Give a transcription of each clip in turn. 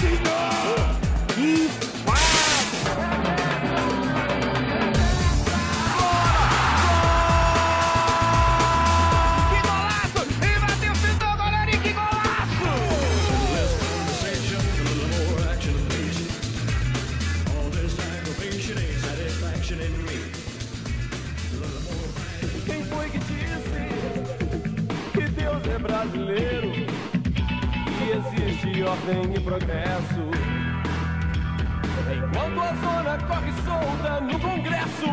She's ordem e progresso. Enquanto a zona corre solta no Congresso.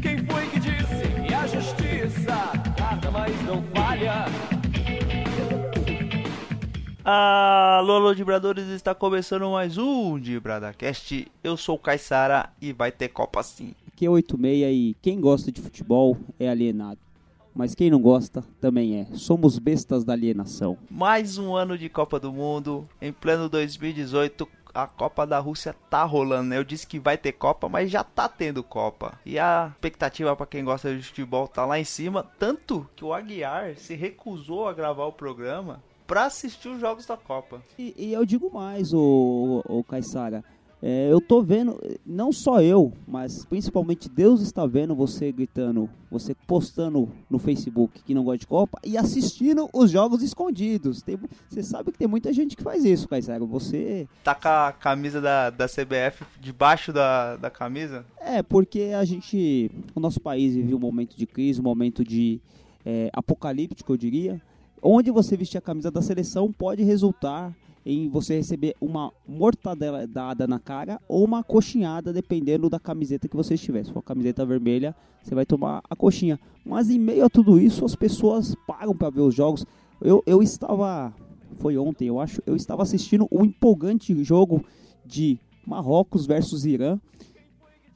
Quem foi que disse que a justiça tarda, mas não falha? Alô, alô, Dibradores, está começando mais um DibradaCast. Eu sou o Caissara e vai ter Copa sim. Aqui é 86 e quem gosta de futebol é alienado mas quem não gosta também é. Somos bestas da alienação. Mais um ano de Copa do Mundo, em pleno 2018, a Copa da Rússia tá rolando, né? Eu disse que vai ter Copa, mas já tá tendo Copa. E a expectativa para quem gosta de futebol tá lá em cima, tanto que o Aguiar se recusou a gravar o programa para assistir os jogos da Copa. E, e eu digo mais, o, o, o Caissara, é, eu tô vendo, não só eu, mas principalmente Deus está vendo você gritando, você postando no Facebook que não gosta de Copa e assistindo os jogos escondidos. Tem, você sabe que tem muita gente que faz isso, Caissara. Você. Tá com a camisa da, da CBF debaixo da, da camisa? É, porque a gente. O nosso país vive um momento de crise, um momento de é, apocalíptico, eu diria. Onde você vestir a camisa da seleção pode resultar em você receber uma mortadela dada na cara ou uma coxinhada, dependendo da camiseta que você estiver. Se for camiseta vermelha, você vai tomar a coxinha. Mas em meio a tudo isso, as pessoas pagam para ver os jogos. Eu, eu estava, foi ontem, eu acho, eu estava assistindo um empolgante jogo de Marrocos versus Irã.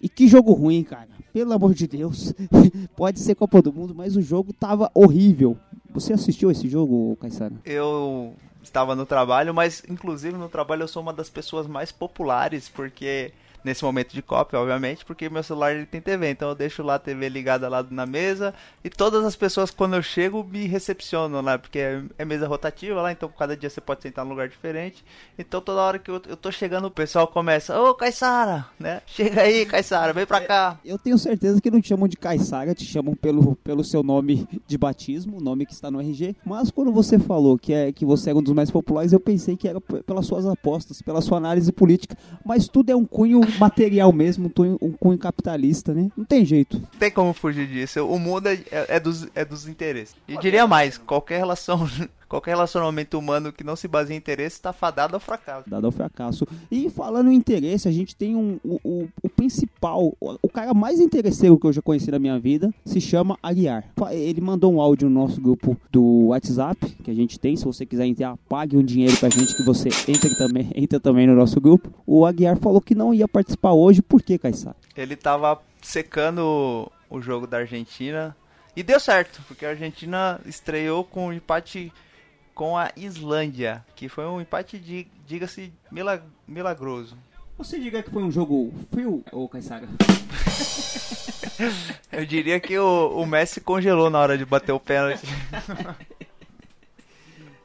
E que jogo ruim, cara. Pelo amor de Deus. Pode ser Copa do Mundo, mas o jogo tava horrível. Você assistiu esse jogo, Caissara? Eu estava no trabalho, mas inclusive no trabalho eu sou uma das pessoas mais populares, porque nesse momento de cópia, obviamente, porque meu celular ele tem TV, então eu deixo lá a TV ligada lá na mesa e todas as pessoas quando eu chego me recepcionam lá, porque é, é mesa rotativa lá, então cada dia você pode sentar num lugar diferente. Então toda hora que eu, eu tô chegando, o pessoal começa: "Ô, Caissara, né? Chega aí, Caissara, vem pra cá". Eu tenho certeza que não te chamam de Caissara, te chamam pelo, pelo seu nome de batismo, o nome que está no RG, mas quando você falou que é que você é um dos mais populares, eu pensei que era pelas suas apostas, pela sua análise política, mas tudo é um cunho material mesmo, um cunho capitalista, né? Não tem jeito. Tem como fugir disso. O mundo é, é, dos, é dos interesses. E diria mais, qualquer relação qualquer relacionamento humano que não se baseia em interesse está fadado ao fracasso. Dado ao fracasso. E falando em interesse, a gente tem um, o, o, o principal, o, o, cara mais interesseiro que eu já conheci na minha vida, se chama Aguiar. Ele mandou um áudio no nosso grupo do WhatsApp, que a gente tem. Se você quiser entrar, pague um dinheiro pra gente que você entre também, entra também no nosso grupo. O Aguiar falou que não ia participar hoje, por que, Caissara? Ele tava secando o jogo da Argentina e deu certo, porque a Argentina estreou com um empate com a Islândia, que foi um empate, de, diga-se, milagroso. Você diria que foi um jogo frio, ou Caissara? Eu diria que o, o Messi congelou na hora de bater o pênalti.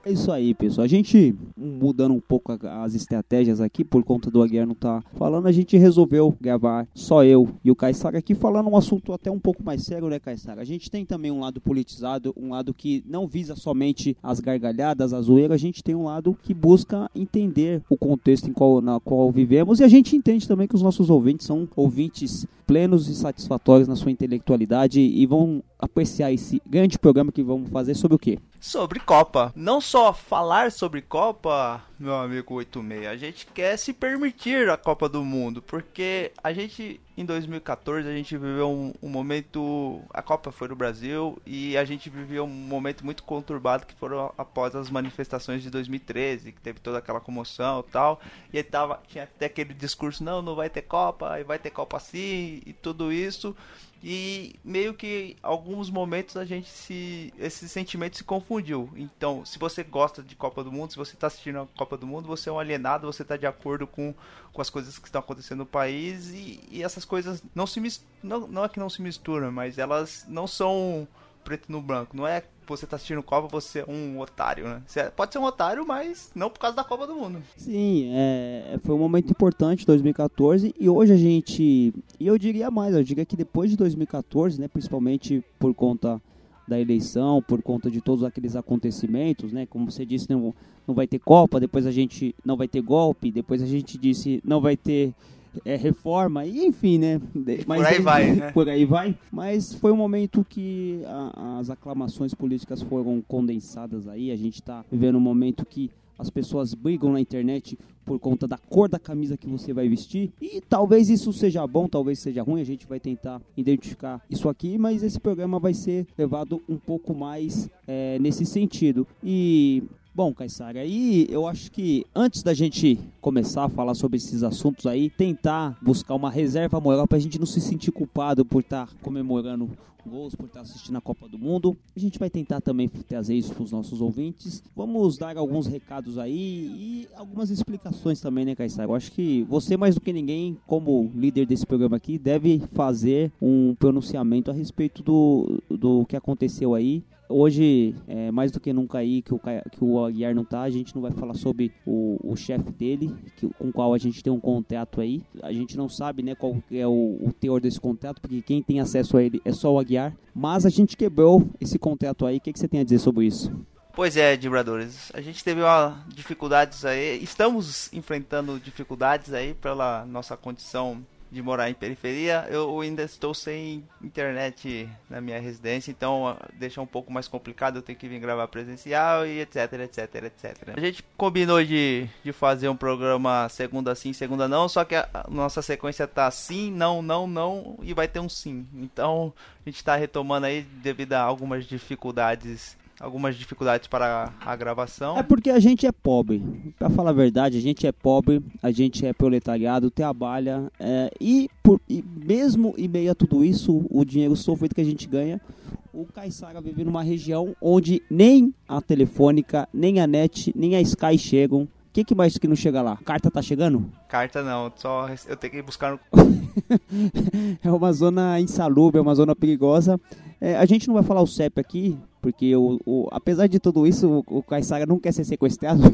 É isso aí, pessoal. A gente, mudando um pouco as estratégias aqui, por conta do Aguiar não tá falando, a gente resolveu gravar só eu e o Caissara aqui falando um assunto até um pouco mais sério, né, Caissara? A gente tem também um lado politizado, um lado que não visa somente as gargalhadas, a zoeira, a gente tem um lado que busca entender o contexto em qual, na qual vivemos e a gente entende também que os nossos ouvintes são ouvintes plenos e satisfatórios na sua intelectualidade e vão apreciar esse grande programa que vamos fazer sobre o quê? Sobre Copa. Não só falar sobre Copa, meu amigo 86, a gente quer se permitir a Copa do Mundo, porque a gente, em 2014, a gente viveu um, um momento. A Copa foi no Brasil e a gente viveu um momento muito conturbado que foram após as manifestações de 2013, que teve toda aquela comoção e tal. E aí tava, tinha até aquele discurso: não, não vai ter Copa, e vai ter Copa sim, e tudo isso. E meio que alguns momentos a gente se. Esse sentimento se confundiu. Então, se você gosta de Copa do Mundo, se você está assistindo a Copa do Mundo, você é um alienado, você está de acordo com, com as coisas que estão acontecendo no país e, e essas coisas não se não, não é que não se misturam, mas elas não são preto no branco. Não é você tá assistindo Copa, você é um otário, né? Você pode ser um otário, mas não por causa da Copa do Mundo. Sim, é, foi um momento importante 2014 e hoje a gente. E eu diria mais, eu diria que depois de 2014, né, principalmente por conta da eleição, por conta de todos aqueles acontecimentos, né? Como você disse, não, não vai ter Copa, depois a gente não vai ter golpe, depois a gente disse não vai ter é, reforma, e enfim, né? Mas, por aí vai, né? Por aí vai. Mas foi um momento que a, as aclamações políticas foram condensadas aí. A gente está vivendo um momento que as pessoas brigam na internet por conta da cor da camisa que você vai vestir. E talvez isso seja bom, talvez seja ruim, a gente vai tentar identificar isso aqui, mas esse programa vai ser levado um pouco mais é, nesse sentido. E Bom, Caissara, aí eu acho que antes da gente começar a falar sobre esses assuntos aí, tentar buscar uma reserva moral para a gente não se sentir culpado por estar tá comemorando gols, por estar assistindo a Copa do Mundo. A gente vai tentar também trazer isso para os nossos ouvintes. Vamos dar alguns recados aí e algumas explicações também, né, Caissara? Eu acho que você, mais do que ninguém, como líder desse programa aqui, deve fazer um pronunciamento a respeito do, do que aconteceu aí hoje, é, mais do que nunca aí que o, que o Aguiar não tá, a gente não vai falar sobre o, o chefe dele, que, com o qual a gente tem um contato aí. A gente não sabe né, qual é o, o teor desse contato, porque quem tem acesso a ele é só o Aguiar familiar, mas a gente quebrou esse contrato aí. O que, que você tem a dizer sobre isso? Pois é, vibradores. A gente teve uma, dificuldades aí. Estamos enfrentando dificuldades aí pela nossa condição de morar em periferia, eu ainda estou sem internet na minha residência, então deixa um pouco mais complicado, eu tenho que vir gravar presencial e etc, etc, etc. A gente combinou de, de fazer um programa segunda sim, segunda não, só que a, a nossa sequência tá sim, não, não, não e vai ter um sim. Então a gente está retomando aí devido a algumas dificuldades algumas dificuldades para a gravação. É porque a gente é pobre. Para falar a verdade, a gente é pobre, a gente é proletariado, trabalha é, e, por, e mesmo em meio a tudo isso, o dinheiro sofrido que a gente ganha, o Caissara vive numa região onde nem a telefônica, nem a net, nem a Sky chegam. O que, que mais que não chega lá? Carta tá chegando? Carta não, só eu tenho que buscar no... é uma zona insalubre, é uma zona perigosa. É, a gente não vai falar o CEP aqui, porque o, o, apesar de tudo isso, o, o Kaysara não quer ser sequestrado.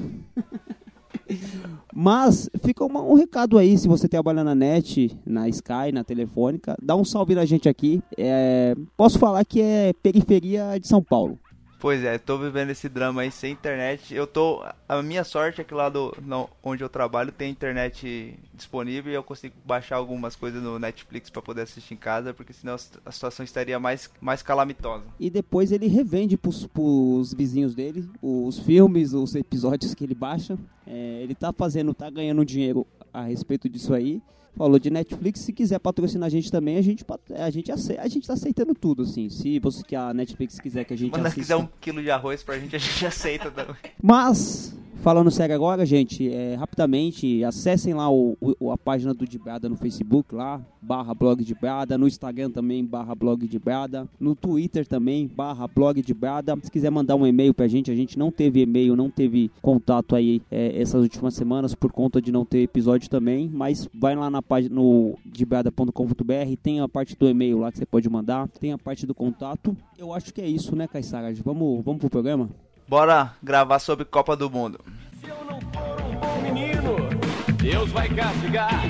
Mas fica uma, um recado aí, se você trabalha na net, na Sky, na Telefônica, dá um salve na gente aqui. É, posso falar que é periferia de São Paulo. Pois é, tô vivendo esse drama aí sem internet. Eu tô. A minha sorte é que lá do, não, onde eu trabalho tem internet disponível e eu consigo baixar algumas coisas no Netflix para poder assistir em casa, porque senão a situação estaria mais, mais calamitosa. E depois ele revende pros, pros vizinhos dele os filmes, os episódios que ele baixa. É, ele tá fazendo, tá ganhando dinheiro a respeito disso aí falou de Netflix, se quiser patrocinar a gente também, a gente a gente aceita, a gente tá aceitando tudo assim. Se você que a Netflix quiser que a gente Manda assista... quiser um quilo de arroz pra gente, a gente aceita também. Mas Falando sério agora, gente, é, rapidamente, acessem lá o, o, a página do Dibrada no Facebook, lá, barra blog de no Instagram também, barra blog de no Twitter também, barra blog de. Se quiser mandar um e-mail pra gente, a gente não teve e-mail, não teve contato aí é, essas últimas semanas por conta de não ter episódio também, mas vai lá na página no dibrada.com.br, tem a parte do e-mail lá que você pode mandar, tem a parte do contato. Eu acho que é isso, né, Caissara? Vamos, vamos pro programa? Bora gravar sobre Copa do Mundo. Se eu não for um bom menino, Deus vai castigar.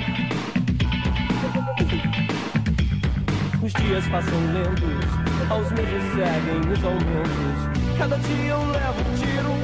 Os dias passam lentos, aos meses seguem os aumentos. Cada dia eu levo um tiro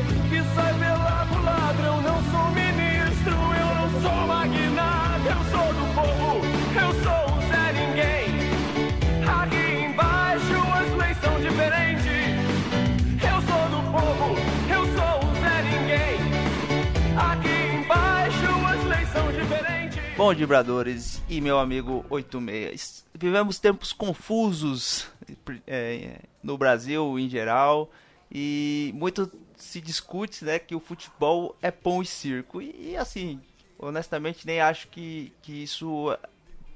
Bom, vibradores e meu amigo 86, vivemos tempos confusos é, no Brasil em geral e muito se discute né, que o futebol é pão e circo. E, e assim, honestamente, nem acho que, que isso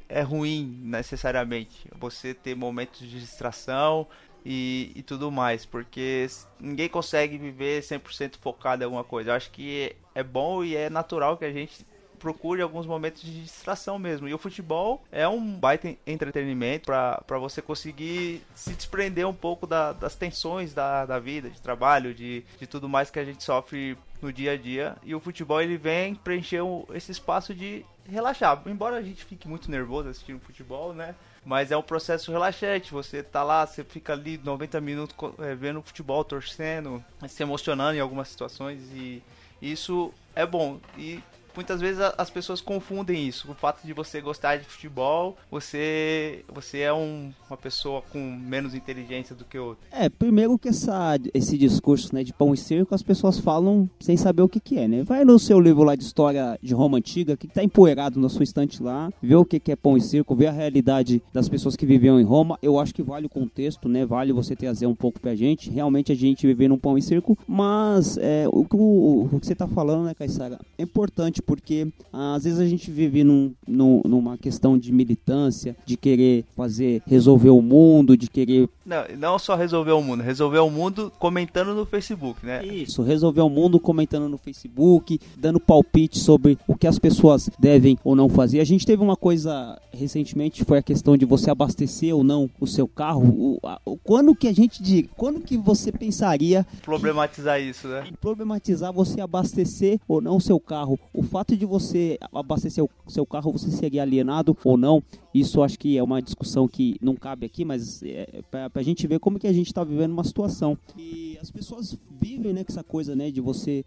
é ruim necessariamente. Você ter momentos de distração e, e tudo mais, porque ninguém consegue viver 100% focado em alguma coisa. Eu acho que é bom e é natural que a gente procure alguns momentos de distração mesmo. E o futebol é um baita entretenimento para você conseguir se desprender um pouco da, das tensões da, da vida, de trabalho, de, de tudo mais que a gente sofre no dia a dia. E o futebol ele vem preencher esse espaço de relaxar. Embora a gente fique muito nervoso assistindo futebol, né? Mas é um processo relaxante. Você tá lá, você fica ali 90 minutos é, vendo futebol, torcendo, se emocionando em algumas situações e isso é bom. E muitas vezes as pessoas confundem isso. O fato de você gostar de futebol, você você é um, uma pessoa com menos inteligência do que outra. É, primeiro que essa, esse discurso né, de pão e circo as pessoas falam sem saber o que, que é, né? Vai no seu livro lá de história de Roma Antiga, que está empoeirado na sua estante lá, vê o que, que é pão e circo, vê a realidade das pessoas que viviam em Roma. Eu acho que vale o contexto, né? Vale você trazer um pouco pra gente. Realmente a gente vive num pão e circo, mas é, o, o, o que você está falando, né, Caissara, é importante porque ah, às vezes a gente vive num, num, numa questão de militância, de querer fazer, resolver o mundo, de querer. Não, não só resolver o mundo, resolver o mundo comentando no Facebook, né? Isso, resolver o mundo comentando no Facebook, dando palpite sobre o que as pessoas devem ou não fazer. A gente teve uma coisa recentemente, foi a questão de você abastecer ou não o seu carro. O, a, o, quando que a gente. Quando que você pensaria. Problematizar isso, né? Problematizar você abastecer ou não o seu carro. O fato de você abastecer o seu carro, você seria alienado ou não. Isso acho que é uma discussão que não cabe aqui, mas é para a gente ver como que a gente está vivendo uma situação. E as pessoas vivem né, com essa coisa né, de você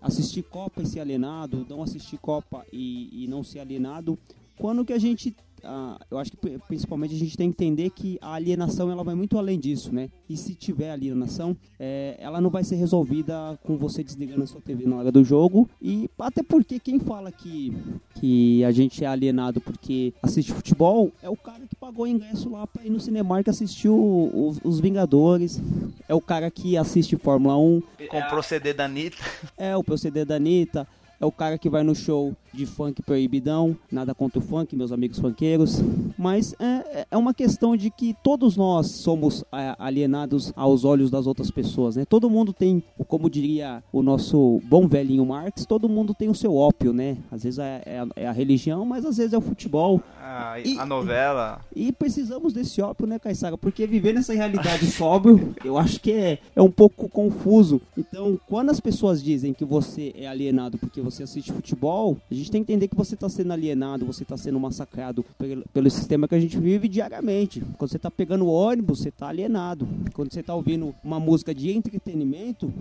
assistir Copa e ser alienado, não assistir Copa e, e não ser alienado. Quando que a gente ah, eu acho que principalmente a gente tem que entender que a alienação ela vai muito além disso, né? E se tiver alienação, é, ela não vai ser resolvida com você desligando a sua TV na hora do jogo. E até porque quem fala que, que a gente é alienado porque assiste futebol é o cara que pagou ingresso lá para ir no cinema que assistiu os, os, Vingadores, é o cara que assiste Fórmula 1. Com o proceder da Anitta. É, o proceder da Anitta é o cara que vai no show de funk proibidão, nada contra o funk, meus amigos funkeiros, mas é, é uma questão de que todos nós somos é, alienados aos olhos das outras pessoas, né? Todo mundo tem, como diria o nosso bom velhinho Marx, todo mundo tem o seu ópio, né? Às vezes é, é, é a religião, mas às vezes é o futebol. Ah, e, a novela. E, e precisamos desse ópio, né, Caissara? Porque viver nessa realidade sóbrio, eu acho que é, é um pouco confuso. Então, quando as pessoas dizem que você é alienado porque você assiste futebol, a gente tem que entender que você está sendo alienado, você está sendo massacrado pelo, pelo, sistema que a gente vive diariamente. Quando você está pegando ônibus, você está alienado. Quando você está ouvindo uma música de entretenimento,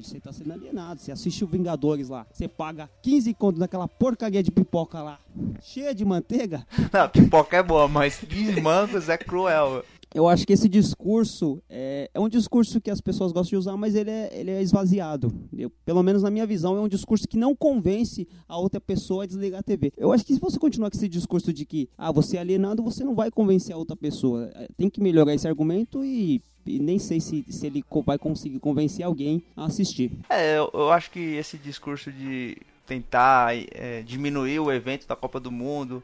você está sendo alienado. Você assiste o Vingadores lá, você paga 15 contos naquela porcaria de pipoca lá, cheia de manteiga. Não, pipoca é boa, mas 15 mangos é cruel eu acho que esse discurso é, é, um discurso que as pessoas gostam de usar, mas ele é, ele é esvaziado. Eu, pelo menos na minha visão, é um discurso que não convence a outra pessoa a desligar a TV. Eu acho que se você continuar com esse discurso de que ah, você é alienado, você não vai convencer a outra pessoa. É, tem que melhorar esse argumento e e nem sei se, se ele vai conseguir convencer alguém a assistir. É, eu, eu acho que esse discurso de tentar é, diminuir o evento da Copa do Mundo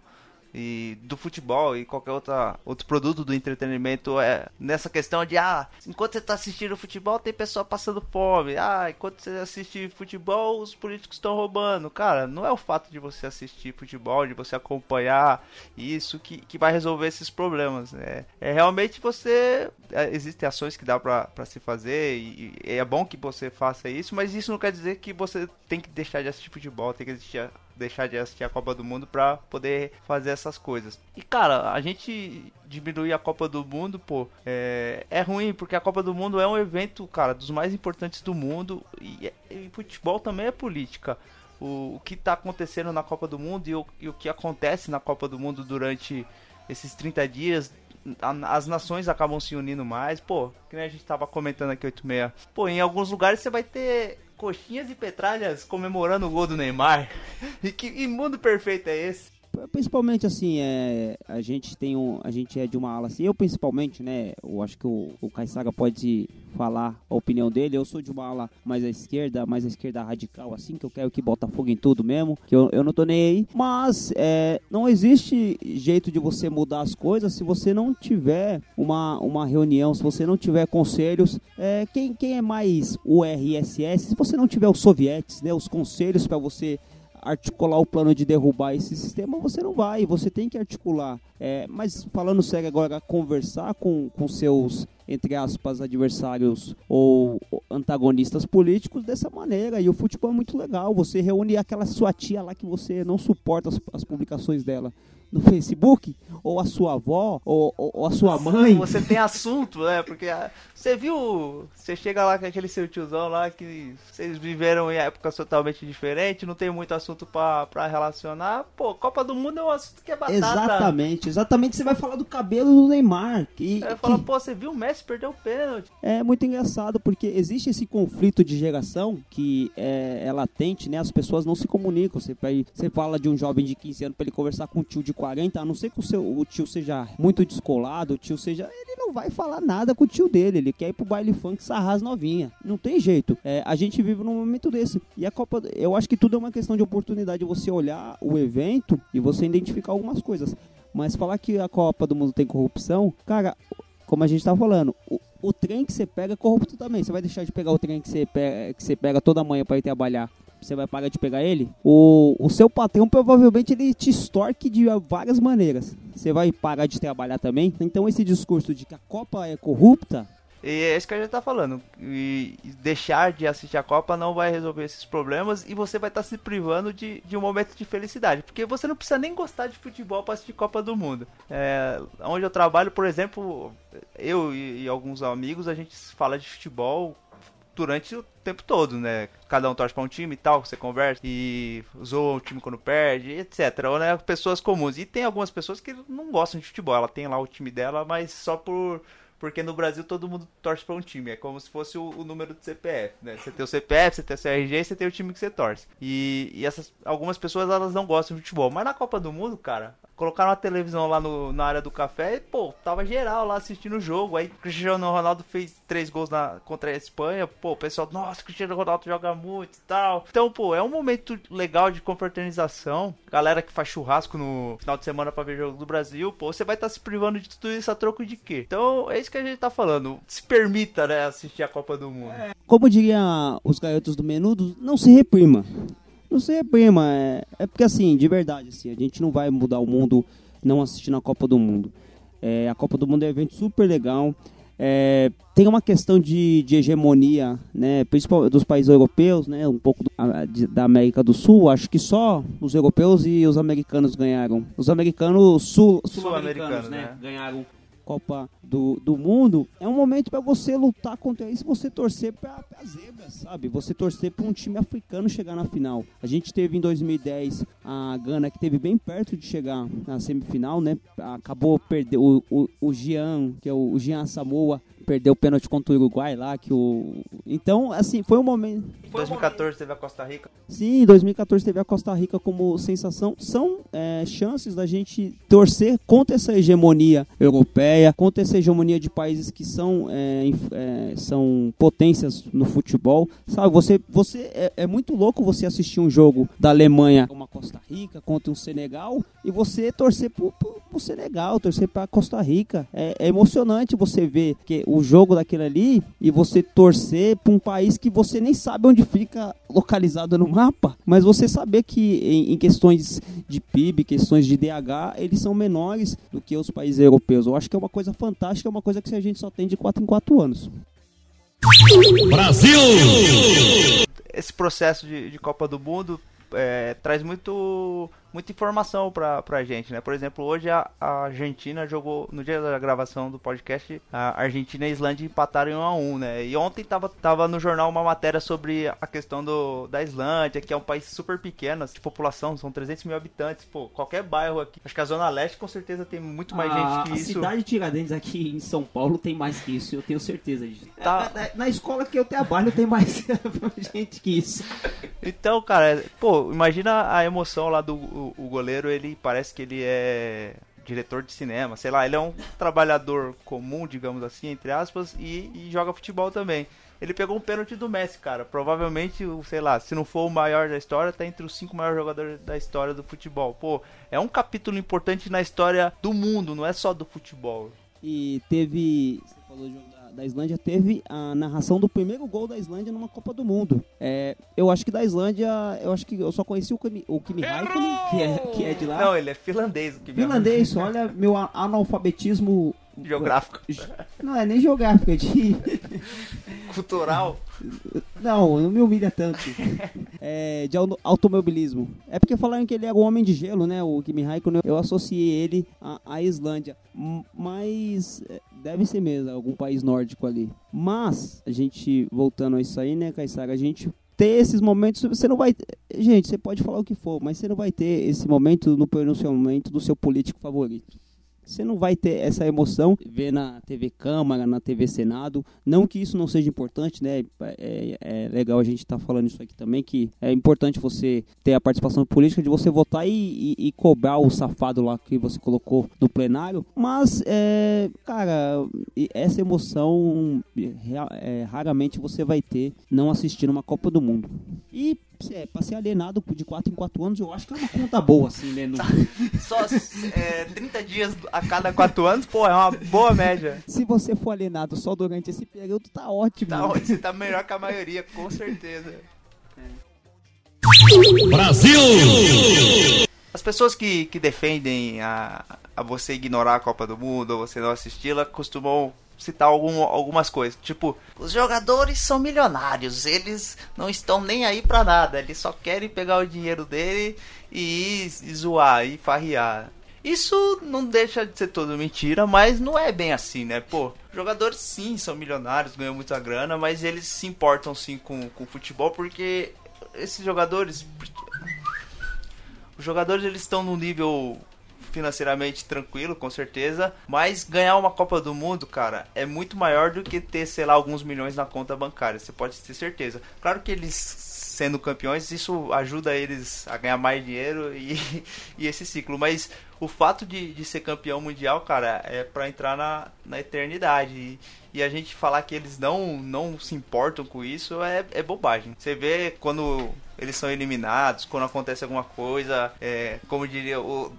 e do futebol e qualquer outra, outro produto do entretenimento é nessa questão de ah, enquanto você está assistindo futebol tem pessoa passando fome, ah, enquanto você assiste futebol os políticos estão roubando. Cara, não é o fato de você assistir futebol, de você acompanhar isso que, que vai resolver esses problemas. É, é realmente você. É, existem ações que dá para se fazer e, e é bom que você faça isso, mas isso não quer dizer que você tem que deixar de assistir futebol, tem que assistir deixar de assistir a Copa do Mundo para poder fazer essas coisas. E cara, a gente diminuir a Copa do Mundo, pô, é, é ruim porque a Copa do Mundo é um evento, cara, dos mais importantes do mundo e, e futebol também é política. O, o que está acontecendo na Copa do Mundo e o, e o que acontece na Copa do Mundo durante esses 30 dias as nações acabam se unindo mais. Pô, que nem a gente tava comentando aqui 86. Pô, em alguns lugares você vai ter coxinhas e petralhas comemorando o gol do Neymar. E que mundo perfeito é esse? Principalmente assim, é, a gente tem um, a gente é de uma ala assim, eu principalmente, né, eu acho que o, o Kaisaga pode falar a opinião dele, eu sou de uma ala mais à esquerda, mais à esquerda radical assim, que eu quero que Botafogo em tudo mesmo, que eu, eu não tô nem aí, mas é, não existe jeito de você mudar as coisas se você não tiver uma, uma reunião, se você não tiver conselhos, é, quem, quem é mais o RSS, se você não tiver os sovietes, né, os conselhos para você articular o plano de derrubar esse sistema, você não vai. Você tem que articular. É, mas falando sério agora, conversar com, com seus, entre aspas, adversários ou antagonistas políticos dessa maneira. E o futebol é muito legal. Você reúne aquela sua tia lá que você não suporta as, as publicações dela no Facebook, ou a sua avó, ou, ou, ou a sua mãe. Você tem assunto, né? Porque a, você viu, você chega lá com aquele seu tiozão lá que vocês viveram em épocas totalmente diferentes, não tem muito assunto para relacionar. Pô, Copa do Mundo é um assunto que é batata. Exatamente, exatamente. Você vai falar do cabelo do Neymar. Que, é, fala, pô, você viu o Messi perder o pênalti. É muito engraçado, porque existe esse conflito de geração que é, é latente, né? As pessoas não se comunicam. Você, você fala de um jovem de 15 anos para ele conversar com um tio de 40, a não ser que o, seu, o tio seja muito descolado, o tio seja. Ele não vai falar nada com o tio dele, ele quer ir pro baile funk sarrar novinha. Não tem jeito. É, a gente vive num momento desse. E a Copa. Eu acho que tudo é uma questão de oportunidade você olhar o evento e você identificar algumas coisas. Mas falar que a Copa do Mundo tem corrupção, cara, como a gente tá falando, o, o trem que você pega é corrupto também. Você vai deixar de pegar o trem que você pega, que você pega toda manhã para ir trabalhar você vai parar de pegar ele, o, o seu patrão provavelmente ele te extorque de várias maneiras. Você vai parar de trabalhar também. Então esse discurso de que a Copa é corrupta, e é isso que a gente tá falando. E deixar de assistir a Copa não vai resolver esses problemas e você vai estar tá se privando de, de um momento de felicidade. Porque você não precisa nem gostar de futebol para assistir Copa do Mundo. É, onde eu trabalho, por exemplo, eu e, e alguns amigos, a gente fala de futebol durante o tempo todo, né? Cada um torce para um time e tal, você conversa e zoa o time quando perde, etc. Ou né, pessoas comuns. E tem algumas pessoas que não gostam de futebol. Ela tem lá o time dela, mas só por porque no Brasil todo mundo torce para um time. É como se fosse o, o, número do CPF, né? Você tem o CPF, você tem o CRG você tem o time que você torce. E, e essas algumas pessoas elas não gostam de futebol. Mas na Copa do Mundo, cara, colocaram uma televisão lá no, na área do café e, pô, tava geral lá assistindo o jogo. Aí Cristiano Ronaldo fez três gols na, contra a Espanha. Pô, o pessoal, nossa, Cristiano Ronaldo joga muito e tal. Então, pô, é um momento legal de confraternização. Galera que faz churrasco no final de semana para ver jogo do Brasil, pô, você vai estar tá se privando de tudo isso a troco de quê? Então, é isso que a gente tá falando. Se permita, né, assistir a Copa do Mundo. Como diria os garotos do menudo, não se reprima. Não se reprima. É, é porque, assim, de verdade, assim, a gente não vai mudar o mundo não assistindo a Copa do Mundo. É, a Copa do Mundo é um evento super legal. É, tem uma questão de, de, hegemonia, né, principalmente dos países europeus, né, um pouco do, a, de, da América do Sul. Acho que só os europeus e os americanos ganharam. Os americanos sul, sul-americanos, sul né, né, ganharam Copa do, do Mundo, é um momento para você lutar contra isso, você torcer para as zebras, sabe? Você torcer para um time africano chegar na final. A gente teve em 2010 a Gana que teve bem perto de chegar na semifinal, né? Acabou perdendo o, o, o Jean, que é o, o Jean Samoa, perdeu o pênalti contra o Uruguai lá, que o... Então, assim, foi um momento... Em 2014 teve a Costa Rica? Sim, em 2014 teve a Costa Rica como sensação. São é, chances da gente torcer contra essa hegemonia europeia, contra essa hegemonia de países que são, é, é, são potências no futebol. Sabe, você, você é, é, muito louco você assistir um jogo da Alemanha, uma Costa Rica, contra um Senegal, e você torcer pro, pro, pro Senegal, torcer pra Costa Rica. É, é emocionante você ver que o jogo daquele ali e você torcer para um país que você nem sabe onde fica localizado no mapa, mas você saber que em, em, questões de PIB, questões de DH, eles são menores do que os países europeus. Eu acho que é uma coisa fantástica, é uma coisa que a gente só tem de 4 em 4 anos. Brasil! Esse processo de, de Copa do Mundo é, traz muito muita informação pra, pra gente, né? Por exemplo, hoje a, a, Argentina jogou, no dia da gravação do podcast, a Argentina e a Islândia empataram em 1 a 1 né? E ontem tava, tava no jornal uma matéria sobre a questão do, da Islândia, que é um país super pequeno, de população, são 300 mil habitantes, pô, qualquer bairro aqui. Acho que a Zona Leste com certeza tem muito mais a, gente que a isso. A cidade de Tiradentes aqui em São Paulo tem mais que isso, eu tenho certeza disso. Tá. Na, na, na escola que eu trabalho tem mais gente que isso. Então, cara, pô, imagina a emoção lá do o, goleiro, ele parece que ele é diretor de cinema, sei lá, ele é um trabalhador comum, digamos assim, entre aspas, e, e, joga futebol também. Ele pegou um pênalti do Messi, cara. Provavelmente, sei lá, se não for o maior da história, tá entre os cinco maiores jogadores da história do futebol. Pô, é um capítulo importante na história do mundo, não é só do futebol. e teve. Você falou do jogo da, Islândia, teve a narração do primeiro gol da Islândia numa Copa do Mundo. É, eu acho que da Islândia, eu acho que eu só conheci o Kimi, o Kimi Raikkonen, que é, que é de lá. Não, ele é finlandês. Finlandês, olha meu analfabetismo. Geográfico. Não é nem geográfico, é de. Cultural. Não, não me humilha tanto. É, de auto- automobilismo. É porque falaram que ele era o homem de gelo, né? O Kimi Raikkonen. Eu associei ele à, à Islândia. Mas é, deve ser mesmo, algum país nórdico ali. Mas, a gente, voltando a isso aí, né, Caissara? A gente ter esses momentos, você não vai. Gente, você pode falar o que for, mas você não vai ter esse momento no pronunciamento do seu político favorito. Você não vai ter essa emoção ver na TV Câmara, na TV Senado. Não que isso não seja importante, né? É, é legal a gente estar falando isso aqui também, que é importante você ter a participação política, de você votar e, e- e cobrar o safado lá que você colocou no plenário. Mas, é, cara, essa emoção é, raramente você vai ter não assistindo uma Copa do Mundo. E é, pra ser alienado de 4 em 4 anos, eu acho que é uma conta boa, assim, né? No- Só é, 30 dias a cada 4 anos, pô, é uma boa média. Se você for alienado só durante esse período, tá ótimo. Tá, ótimo, você tá melhor que a maioria, com certeza. Brasil! As pessoas que, que defendem a, a você ignorar a Copa do Mundo ou você não assisti-la costumam citar algum, algumas coisas. Tipo, os jogadores são milionários, eles não estão nem aí pra nada, eles só querem pegar o dinheiro dele e, e zoar, e farrear. Isso não deixa de ser tudo mentira, mas não é bem assim, né? Pô, jogadores sim são milionários, ganham muita grana, mas eles se importam sim com com o futebol porque esses jogadores os jogadores eles estão num nível financeiramente tranquilo, com certeza, mas ganhar uma Copa do Mundo, cara, é muito maior do que ter, sei lá, alguns milhões na conta bancária, você pode ter certeza. Claro que eles sendo campeões, isso ajuda eles a ganhar mais dinheiro e, e esse ciclo, mas o fato de, de ser campeão mundial, cara, é pra entrar na, na eternidade. E, e a gente falar que eles não, não se importam com isso é, é bobagem. Você vê quando eles são eliminados, quando acontece alguma coisa, é, como diria, o,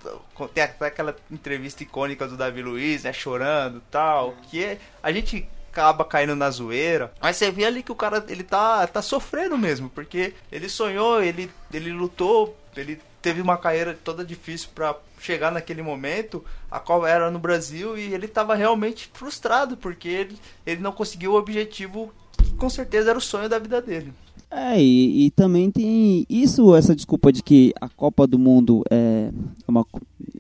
tem até aquela entrevista icônica do Davi Luiz, né, chorando e tal, que é- a gente acaba caindo na zoeira, mas você vê ali que o cara, ele tá, tá sofrendo mesmo, porque ele sonhou, ele, ele lutou, ele teve uma carreira toda difícil pra chegar naquele momento, a qual era no Brasil, e ele tava realmente frustrado, porque ele, ele não conseguiu o objetivo que com certeza era o sonho da vida dele. É, e, e também tem isso, essa desculpa de que a Copa do Mundo é uma,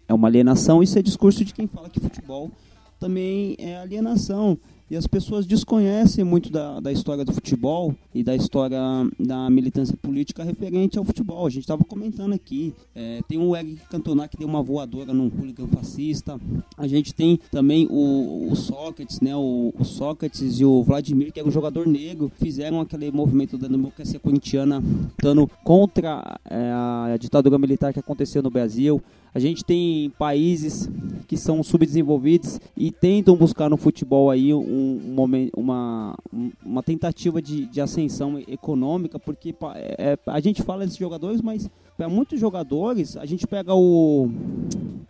é uma alienação, isso é discurso de quem fala que futebol também é alienação. E as pessoas desconhecem muito da, da história do futebol e da história da militância política referente ao futebol. A gente estava comentando aqui. é, tem o Eric Cantona que deu uma voadora num hooligan fascista. A gente tem também o, o Sócrates, né? O, o Sócrates e o Vladimir, que era um jogador negro, fizeram aquele movimento da democracia corintiana lutando contra é, a ditadura militar que aconteceu no Brasil. A gente tem países que são subdesenvolvidos e tentam buscar no futebol aí um, um momen- uma, um- uma tentativa de, de ascensão econômica, porque é- é- a gente fala desses jogadores, mas para muitos jogadores, a gente pega o.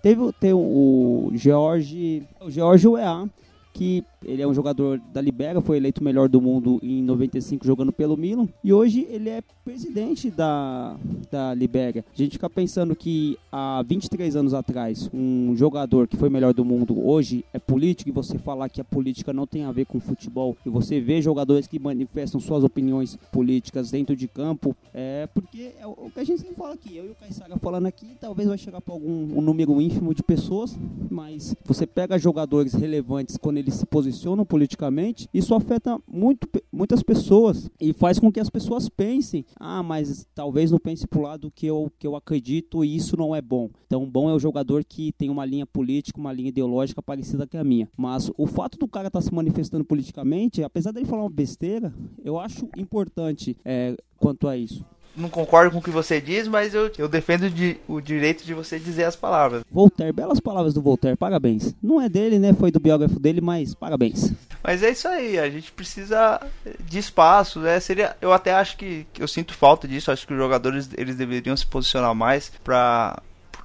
Teve, tem o George. O George Weah, que ele é um jogador da Libera, foi eleito melhor do mundo em 95 jogando pelo Milan, e hoje ele é presidente da, da Libéria. A gente fica pensando que há 23 anos atrás, um jogador que foi melhor do mundo hoje é político, e você falar que a política não tem a ver com futebol, e você vê jogadores que manifestam suas opiniões políticas dentro de campo, é porque é o que a gente sempre fala aqui, eu e o Caissara falando aqui, talvez vai chegar para algum um número ínfimo de pessoas, mas você pega jogadores relevantes quando eles se posicionam politicamente, isso afeta muito, muitas pessoas e faz com que as pessoas pensem, ah, mas talvez não pense pro lado que eu, que eu acredito e isso não é bom. Então, bom é o jogador que tem uma linha política, uma linha ideológica parecida com a minha. Mas o fato do cara estar se manifestando politicamente, apesar dele falar uma besteira, eu acho importante é, quanto a isso. Não concordo com o que você diz, mas eu, eu defendo de- o direito de você dizer as palavras. Voltaire, belas palavras do Voltaire, parabéns. Não é dele, né? Foi do biógrafo dele, mas parabéns. Mas é isso aí, a gente precisa de espaço, né? Seria, eu até acho que, que eu sinto falta disso, acho que os jogadores eles deveriam se posicionar mais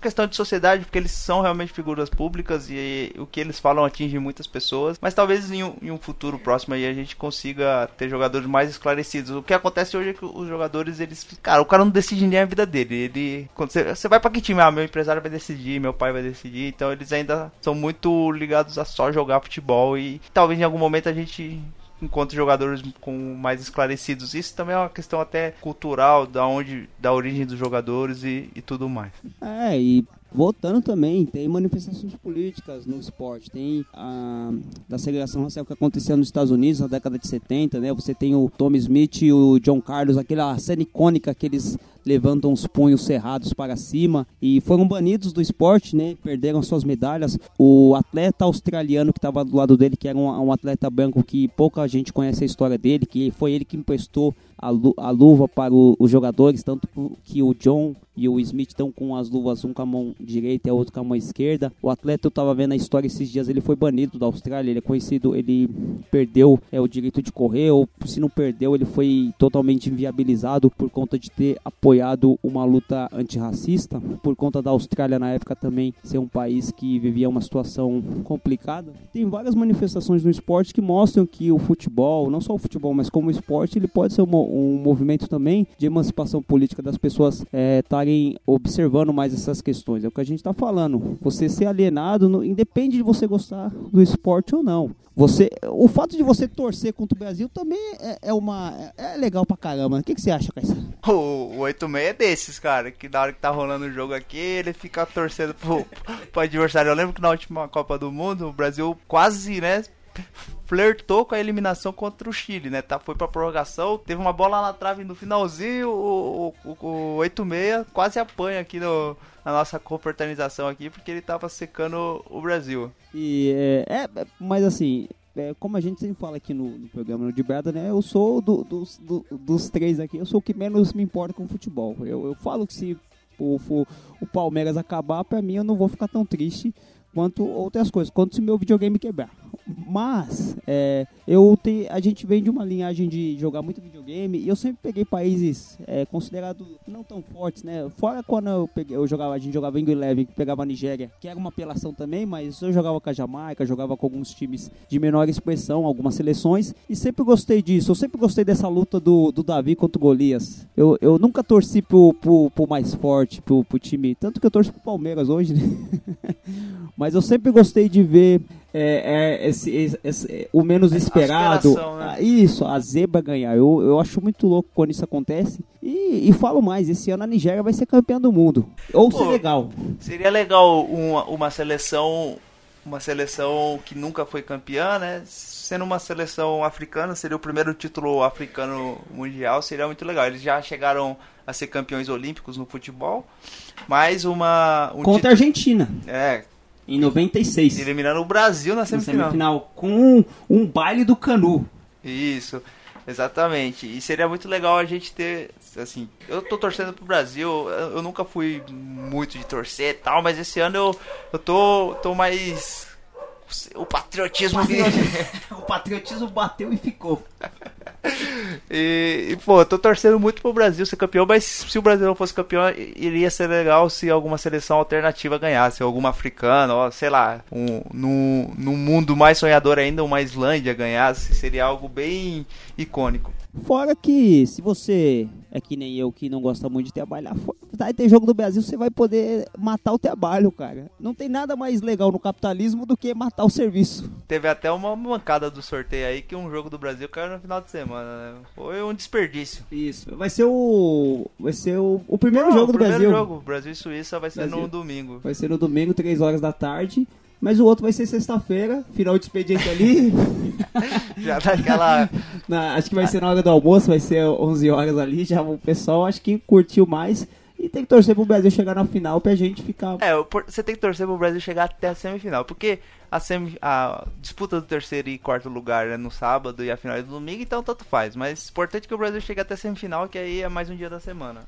questão de sociedade, porque eles são realmente figuras públicas e o que eles falam atinge muitas pessoas. Mas talvez em um, em um futuro próximo aí a gente consiga ter jogadores mais esclarecidos. O que acontece hoje é que os jogadores, eles. Cara, o cara não decide nem a vida dele. Ele. Quando você, você vai pra que time? Ah, meu empresário vai decidir, meu pai vai decidir. Então eles ainda são muito ligados a só jogar futebol. E talvez em algum momento a gente enquanto jogadores com mais esclarecidos. Isso também é uma questão até cultural, da onde, da origem dos jogadores e, e tudo mais. É, e Voltando também, tem manifestações políticas no esporte. Tem a da segregação racial que acontecia nos Estados Unidos na década de 70, né? Você tem o Tom Smith e o John Carlos, aquela cena icônica que eles levantam os punhos cerrados para cima e foram banidos do esporte, né? Perderam suas medalhas. O atleta australiano que estava do lado dele, que era um, um, atleta branco que pouca gente conhece a história dele, que foi ele que emprestou a, lu a luva para o, os jogadores, tanto que o John e o Smith estão com as luvas, um com a mão direita e outro com a mão esquerda. O atleta, eu estava vendo a história esses dias, ele foi banido da Austrália, ele é conhecido, ele perdeu é, o direito de correr, ou se não perdeu, ele foi totalmente inviabilizado por conta de ter apoiado uma luta antirracista, por conta da Austrália na época também ser um país que vivia uma situação complicada. Tem várias manifestações no esporte que mostram que o futebol, não só o futebol, mas como esporte, ele pode ser uma, um movimento também de emancipação política das pessoas estarem é, observando mais essas questões. É o que a gente está falando. Você ser alienado, no, independe de você gostar do esporte ou não. Você, o fato de você torcer contra o Brasil também é, é uma é, é legal pra caramba. O que, que você acha, Caissara? O, o 86 é desses, cara, que na hora que tá rolando o jogo aqui, ele fica torcendo pro, pro adversário. Eu lembro que na última Copa do Mundo, o Brasil quase, né, flertou com a eliminação contra o Chile, né? Tá, foi pra prorrogação, teve uma bola na trave no finalzinho, o, o, o 86 quase apanha aqui no, na nossa confraternização aqui, porque ele tava secando o Brasil. E é, é mas assim, é, como a gente sempre fala aqui no, no programa de Brada, né? Eu sou do, dos, do, dos três aqui, eu sou o que menos me importa com futebol. Eu, eu falo que se o, o, o Palmeiras acabar, pra mim eu não vou ficar tão triste quanto outras coisas, quanto se meu videogame quebrar. Mas é, eu te, a gente vem de uma linhagem de jogar muito videogame e eu sempre peguei países é, considerados não tão fortes, né? Fora quando eu peguei, eu jogava, a gente jogava em Eleven, que pegava a Nigéria, que era uma apelação também, mas eu jogava com a Jamaica, jogava com alguns times de menor expressão, algumas seleções, e sempre gostei disso. Eu sempre gostei dessa luta do, do Davi contra o Golias. Eu, eu nunca torci pro, pro, pro mais forte, pro, pro time, tanto que eu torço pro Palmeiras hoje, né? mas eu sempre gostei de ver é, é esse, esse, esse, o menos esperado. Né? Ah, isso, a zebra ganhar. Eu, eu acho muito louco quando isso acontece. E, e falo mais, esse ano a Nigéria vai ser campeã do mundo. Ou ser legal. Seria legal uma, uma seleção. Uma seleção que nunca foi campeã, né? Sendo uma seleção africana, seria o primeiro título africano mundial, seria muito legal. Eles já chegaram a ser campeões olímpicos no futebol, mas uma. Um Contra a Argentina. É, em 96. Eliminando o Brasil na semifinal. Na semifinal com um, um baile do Canu. Isso, exatamente. E seria muito legal a gente ter, assim, eu tô torcendo pro Brasil, eu nunca fui muito de torcer e tal, mas esse ano eu, eu tô, tô mais o patriotismo, o patriotismo, o patriotismo bateu e ficou. e, e, pô, tô torcendo muito pro Brasil ser campeão, mas se o Brasil não fosse campeão, iria ser legal se alguma seleção alternativa ganhasse, alguma africana, ó, sei lá, um, num, num mundo mais sonhador ainda, uma Islândia ganhasse, seria algo bem icônico. Fora que se você é que nem eu que não gosta muito de trabalhar, vai ter jogo do Brasil, você vai poder matar o trabalho, cara. Não tem nada mais legal no capitalismo do que matar o serviço. Teve até uma mancada do sorteio aí que um jogo do Brasil caiu no final de semana, né? Foi um desperdício. Isso. Vai ser o vai ser o, o primeiro não, jogo o do primeiro Brasil. jogo, Brasil e Suíça vai ser Brasil. no domingo. Vai ser no domingo, 3 horas da tarde. Mas o outro vai ser sexta-feira, final de expediente ali. já daquela. Na, acho que vai ser na hora do almoço, vai ser 11 horas ali. Já o pessoal acho que curtiu mais. E tem que torcer pro Brasil chegar na final pra gente ficar. É, você tem que torcer pro Brasil chegar até a semifinal. Porque a, semi, a disputa do terceiro e quarto lugar é no sábado e a final é no domingo, então tanto faz. Mas importante que o Brasil chegue até a semifinal, que aí é mais um dia da semana.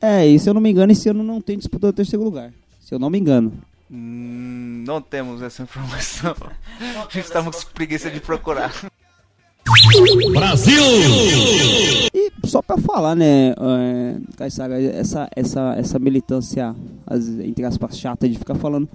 É, e se eu não me engano, esse ano não tem disputa do terceiro lugar. Se eu não me engano. Hum, não temos essa informação. Estamos com preguiça de procurar. Brasil! E só pra falar, né, é, essa, essa, essa militância, entre aspas, chata de ficar falando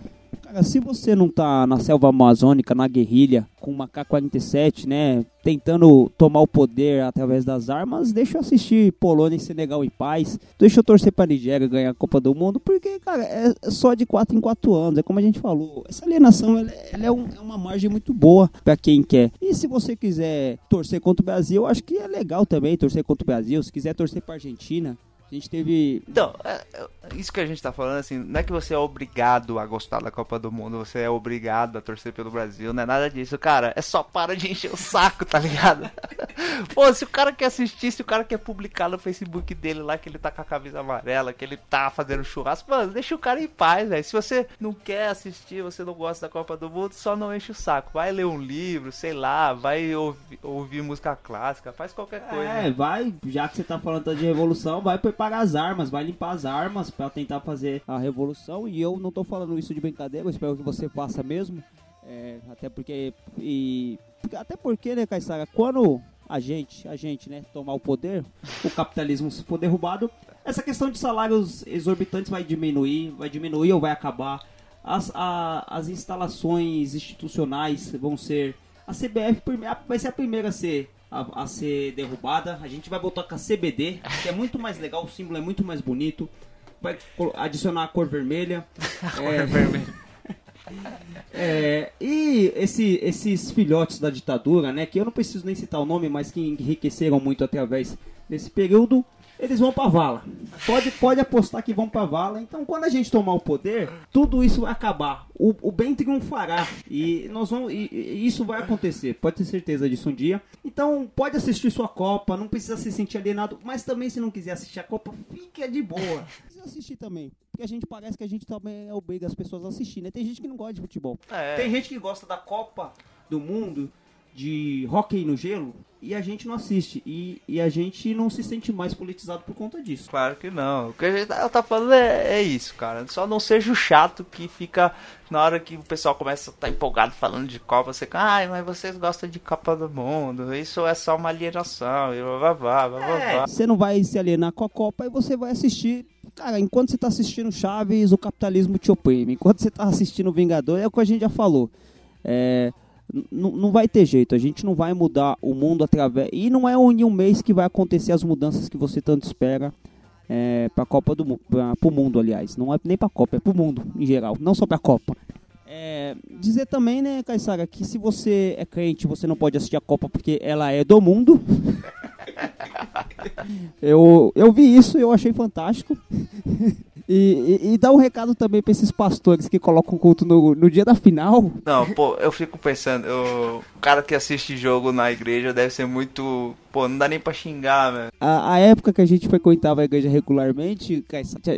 Se você não tá na selva amazônica, na guerrilha, com uma K-47, né, tentando tomar o poder através das armas, deixa eu assistir Polônia e Senegal em paz, deixa eu torcer pra Nigéria ganhar a Copa do Mundo, porque, cara, é só de 4 em 4 anos, é como a gente falou, essa alienação, ela, ela é, um, é, uma margem muito boa para quem quer. E se você quiser torcer contra o Brasil, eu acho que é legal também torcer contra o Brasil, se quiser torcer pra Argentina, a gente teve. Então, é, é, isso que a gente tá falando, assim, não é que você é obrigado a gostar da Copa do Mundo, você é obrigado a torcer pelo Brasil, não é nada disso, cara. É só para de encher o saco, tá ligado? Pô, se o cara quer assistir, se o cara quer publicar no Facebook dele lá que ele tá com a camisa amarela, que ele tá fazendo churrasco, mano, deixa o cara em paz, velho. Se você não quer assistir, você não gosta da Copa do Mundo, só não enche o saco. Vai ler um livro, sei lá, vai ouvir, ouvir música clássica, faz qualquer coisa. É, vai, já que você tá falando de revolução, vai preparar as armas, vai limpar as armas para tentar fazer a revolução. E eu não tô falando isso de brincadeira, eu espero que você faça mesmo. É, até porque. E, até porque, né, Caissara, quando a gente, a gente, né, tomar o poder, o capitalismo se for derrubado, essa questão de salários exorbitantes vai diminuir, vai diminuir ou vai acabar. As, a, as instalações institucionais vão ser. A CBF vai ser a primeira a ser a, a, ser derrubada. A gente vai voltar com a CBD, que é muito mais legal, o símbolo é muito mais bonito. Vai adicionar a cor vermelha. a cor é, vermelha. É, e esse, esses filhotes da ditadura, né, que eu não preciso nem citar o nome, mas que enriqueceram muito através desse período, eles vão pra vala. Pode, pode apostar que vão pra vala. Então, quando a gente tomar o poder, tudo isso vai acabar. O, o bem triunfará. E, nós vamos, e, e isso vai acontecer. Pode ter certeza disso um dia. Então, pode assistir sua Copa. Não precisa se sentir alienado. Mas também, se não quiser assistir a Copa, fique de boa. Precisa assistir também. Porque a gente parece que a gente também obriga as pessoas a assistir, né? Tem gente que não gosta de futebol. É. Tem gente que gosta da Copa do Mundo de hockey no gelo e a gente não assiste. E, e a gente não se sente mais politizado por conta disso. Claro que não. O que a gente tá, tá falando é, é isso, cara. Só não seja o chato que fica na hora que o pessoal começa a estar tá empolgado falando de Copa, você ai, mas vocês gostam de Copa do Mundo, isso é só uma alienação, e blá, blá, blá, blá, é, Você não vai se alienar com a Copa e você vai assistir cara, enquanto você tá assistindo Chaves, o capitalismo te oprime. Enquanto você tá assistindo Vingador, é o que a gente já falou. É, não vai ter jeito, a gente não vai mudar o mundo através. E não é em um mês que vai acontecer as mudanças que você tanto espera é, para a Copa do Mundo, para o mundo, aliás. Não é nem para a Copa, é para o mundo em geral, não só para a Copa. É, dizer também, né, Caissara, que se você é crente, você não pode assistir a Copa porque ela é do mundo. eu, eu vi isso e eu achei fantástico. E, e, e, dá um recado também pra esses pastores que colocam culto no, no dia da final. Não, pô, eu fico pensando, eu, o cara que assiste jogo na igreja deve ser muito. Pô, não dá nem pra xingar, velho. A, a época que a gente frequentava a igreja regularmente,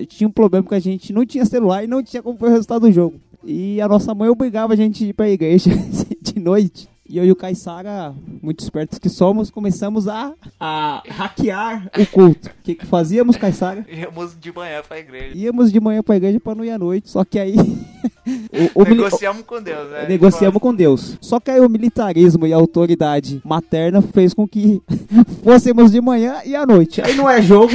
tinha um problema que a gente não tinha celular e não tinha como ver o resultado do jogo. E a nossa mãe obrigava a gente a ir pra igreja de noite. E eu e o Caissara, muito espertos que somos, começamos a, a hackear o culto. O que, que fazíamos, Caissara? Íamos de manhã pra igreja. Íamos de manhã pra igreja pra não ir à noite. Só que aí. o, o negociamos com Deus, né? Negociamos com Deus. Só que aí o militarismo e a autoridade materna fez com que fôssemos de manhã e à noite. Aí não é jogo.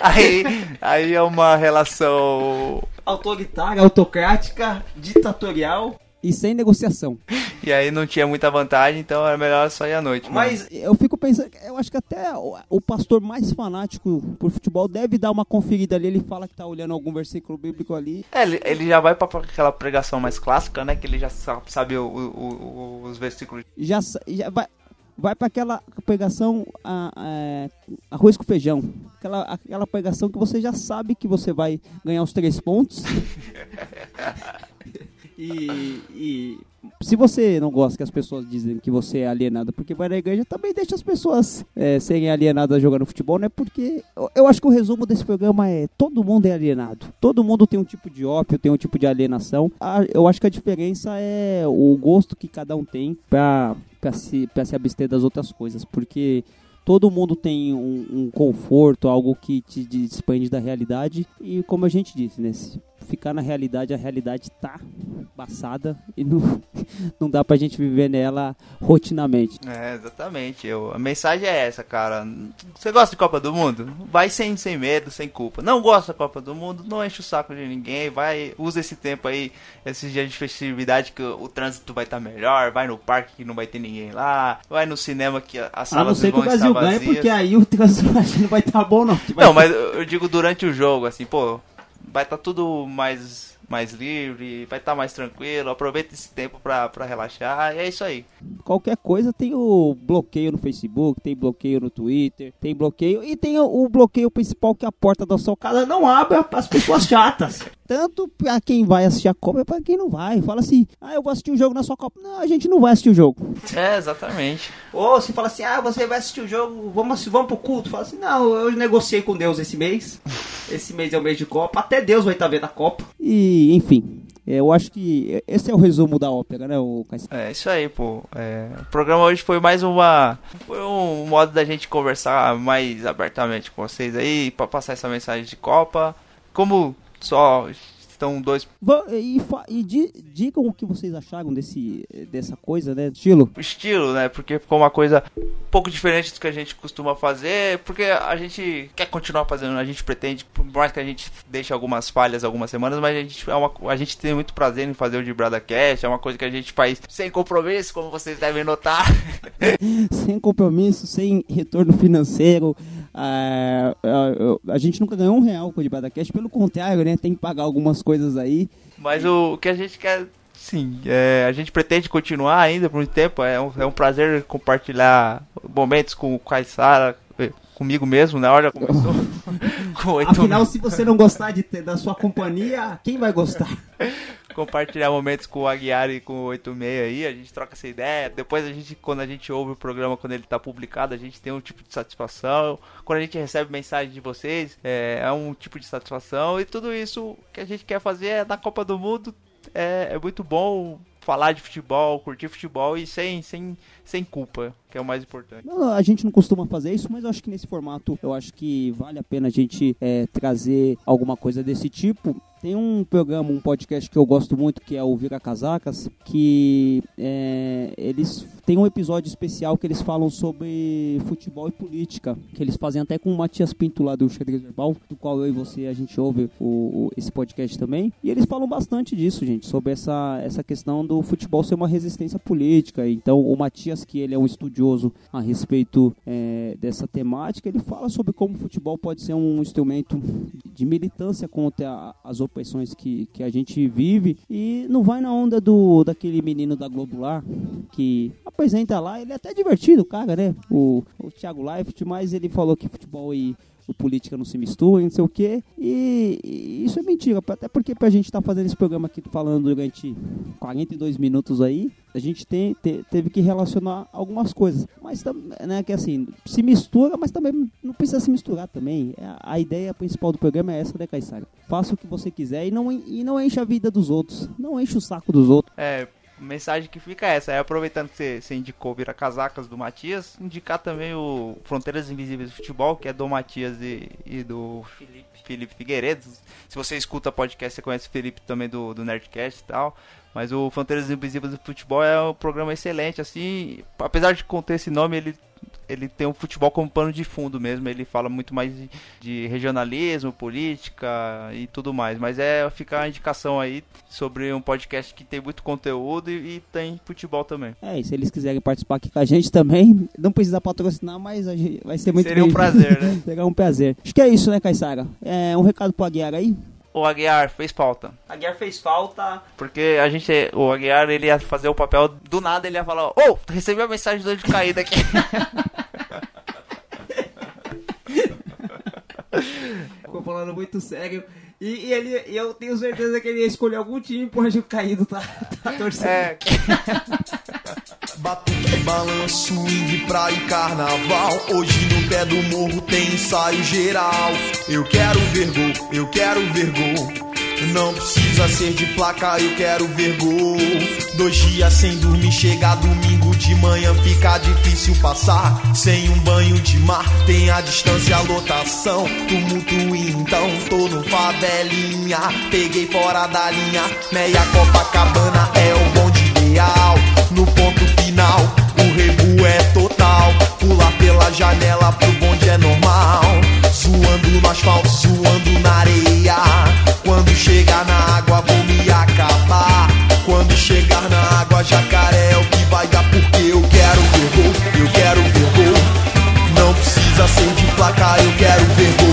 aí, aí é uma relação autoritária, autocrática, ditatorial e sem negociação. E aí não tinha muita vantagem, então era melhor só ir à noite. Mas mano. eu fico pensando, eu acho que até o, o, pastor mais fanático por futebol deve dar uma conferida ali. Ele fala que tá olhando algum versículo bíblico ali. É, ele, ele já vai para aquela pregação mais clássica, né? Que ele já sabe, sabe o, o, os versículos. Já, já vai, vai para aquela pregação a, a, arroz com feijão. Aquela, aquela que você já sabe que você vai ganhar os três pontos. E, e, se você não gosta que as pessoas dizem que você é alienado porque vai na igreja, também deixa as pessoas é, serem alienadas jogando futebol, né? Porque eu, eu, acho que o resumo desse programa é todo mundo é alienado. Todo mundo tem um tipo de ópio, tem um tipo de alienação. A, eu acho que a diferença é o gosto que cada um tem pra, pra, se, pra se abster das outras coisas. Porque todo mundo tem um, um, conforto, algo que te despende da realidade. E como a gente disse, né? Ficar na realidade, a realidade tá passada e não, não dá pra gente viver nela rotinamente. É, exatamente. Eu, a mensagem é essa, cara. Você gosta de Copa do Mundo? Vai sem, sem medo, sem culpa. Não gosta da Copa do Mundo? Não enche o saco de ninguém. Vai, usa esse tempo aí, esses dias de festividade que o, o trânsito vai estar tá melhor. Vai no parque que não vai ter ninguém lá. Vai no cinema que as salas A não ser que o Brasil ganhe, porque aí o trânsito não vai estar tá bom, não. Não, mas eu digo durante o jogo, assim, pô, vai estar tá tudo mais mais livre, vai estar tá mais tranquilo, aproveita esse tempo pra relaxar, e é isso aí. Qualquer coisa tem o bloqueio no Facebook, tem bloqueio no Twitter, tem bloqueio, e tem o, o bloqueio principal que é a porta da sua casa não abre para as pessoas chatas. Tanto pra quem vai assistir a Copa, pra quem não vai. Fala assim, ah, eu vou assistir o um jogo na sua Copa. Não, a gente não vai assistir o jogo. É, exatamente. Ou se fala assim, ah, você vai assistir o jogo, vamos, vamos pro culto. Fala assim, não, eu negociei com Deus esse mês. Esse mês é o mês de Copa, até Deus vai estar tá vendo a Copa. E, enfim, eu acho que esse é o resumo da ópera, né, o É, isso aí, pô. É, o programa hoje foi mais uma. Foi um modo da gente conversar mais abertamente com vocês aí, para passar essa mensagem de Copa. Como só estão dois. E, e digam o que vocês acharam desse, dessa coisa, né? Estilo. Estilo, né? Porque ficou uma coisa um pouco diferente do que a gente costuma fazer. Porque a gente quer continuar fazendo, a gente pretende, por mais que a gente deixe algumas falhas algumas semanas, mas a gente, é uma, a gente tem muito prazer em fazer o de Brada Cash. É uma coisa que a gente faz sem compromisso, como vocês devem notar. sem compromisso, sem retorno financeiro. A, a, a, gente nunca ganhou um real com o Debada Cash, pelo contrário, né? Tem que pagar algumas coisas aí. Mas o, o que a gente quer, sim, é, a gente pretende continuar ainda por muito tempo. É um, é um prazer compartilhar momentos com o Kaysara, eh, comigo mesmo, né? Olha, começou com Afinal, se você não gostar de ter, da sua companhia, quem vai gostar? compartilhar momentos com o Aguiar e com o 86 aí, a gente troca essa ideia. Depois a gente, quando a gente ouve o programa, quando ele tá publicado, a gente tem um tipo de satisfação. Quando a gente recebe mensagem de vocês, é, é um tipo de satisfação. E tudo isso que a gente quer fazer é na Copa do Mundo. É, é muito bom falar de futebol, curtir futebol e sem, sem, sem culpa, que é o mais importante. Não, a gente não costuma fazer isso, mas eu acho que nesse formato eu acho que vale a pena a gente é, trazer alguma coisa desse tipo tem um programa, um podcast que eu gosto muito, que é o Vira Casacas, que é, eles têm um episódio especial que eles falam sobre futebol e política, que eles fazem até com o Matias Pinto lá do Xadrez Verbal, do qual eu e você a gente ouve o, o, esse podcast também. E eles falam bastante disso, gente, sobre essa, essa questão do futebol ser uma resistência política. Então, o Matias, que ele é um estudioso a respeito é, dessa temática, ele fala sobre como o futebol pode ser um instrumento de militância contra as opiniões opressões que, que a gente vive e não vai na onda do daquele menino da Globo lá que apresenta lá, ele é até divertido, cara, né? O, o Thiago Leifert, mas ele falou que futebol e o política não se mistura, não sei o quê. E, e, isso é mentira, até porque pra gente estar tá fazendo esse programa aqui falando durante 42 minutos aí, a gente tem, te, teve que relacionar algumas coisas. Mas né, que assim, se mistura, mas também não precisa se misturar também. A, é, a ideia principal do programa é essa, né, Caissara? Faça o que você quiser e não, e não enche a vida dos outros. Não enche o saco dos outros. É, mensagem que fica é essa. É aproveitando que você, você indicou Vira Casacas do Matias, indicar também o Fronteiras Invisíveis do Futebol, que é do Matias e, e do Felipe. Felipe Figueiredo. Se você escuta podcast, você conhece o Felipe também do, do Nerdcast e tal. Mas o Fronteiras Invisíveis do Futebol é um programa excelente, assim. Apesar de conter esse nome, ele ele tem o futebol como pano de fundo mesmo. Ele fala muito mais de, de regionalismo, política e tudo mais. Mas é ficar a indicação aí sobre um podcast que tem muito conteúdo e, e, tem futebol também. É, e se eles quiserem participar aqui com a gente também, não precisa patrocinar, mas gente, vai ser muito Seria um prazer, né? Seria um prazer. Acho que é isso, né, Caissara? É, um recado pro Aguiar aí? O Aguiar fez falta. Aguiar fez falta. Porque a gente, o Aguiar, ele ia fazer o papel, do nada ele ia falar, ô, oh, recebi a mensagem do de caída aqui. Ficou falando muito sério. E, e ele, eu tenho certeza que ele ia escolher algum time pro Anjo Caído tá, tá torcendo. É. Batuque, balanço, swing, praia e carnaval. Hoje no pé do morro tem ensaio geral. Eu quero ver gol, eu quero ver gol. Não precisa ser de placa, eu quero ver gol. Dois dias sem dormir, chega domingo de manhã, fica difícil passar. Sem um banho de mar, tem a distância, a lotação. Tumulto então, tô no favelinha. Peguei fora da linha, meia Copacabana é o bonde ideal. No ponto final, o rebu é total. Pular pela janela pro bonde é normal. Suando no asfalto, suando na areia. Quando chegar na água, vou me acabar. Quando chegar na água, jacaré é o que vai dar. Porque eu quero ver gol, eu quero ver gol. Não precisa ser de placa, eu quero ver gol.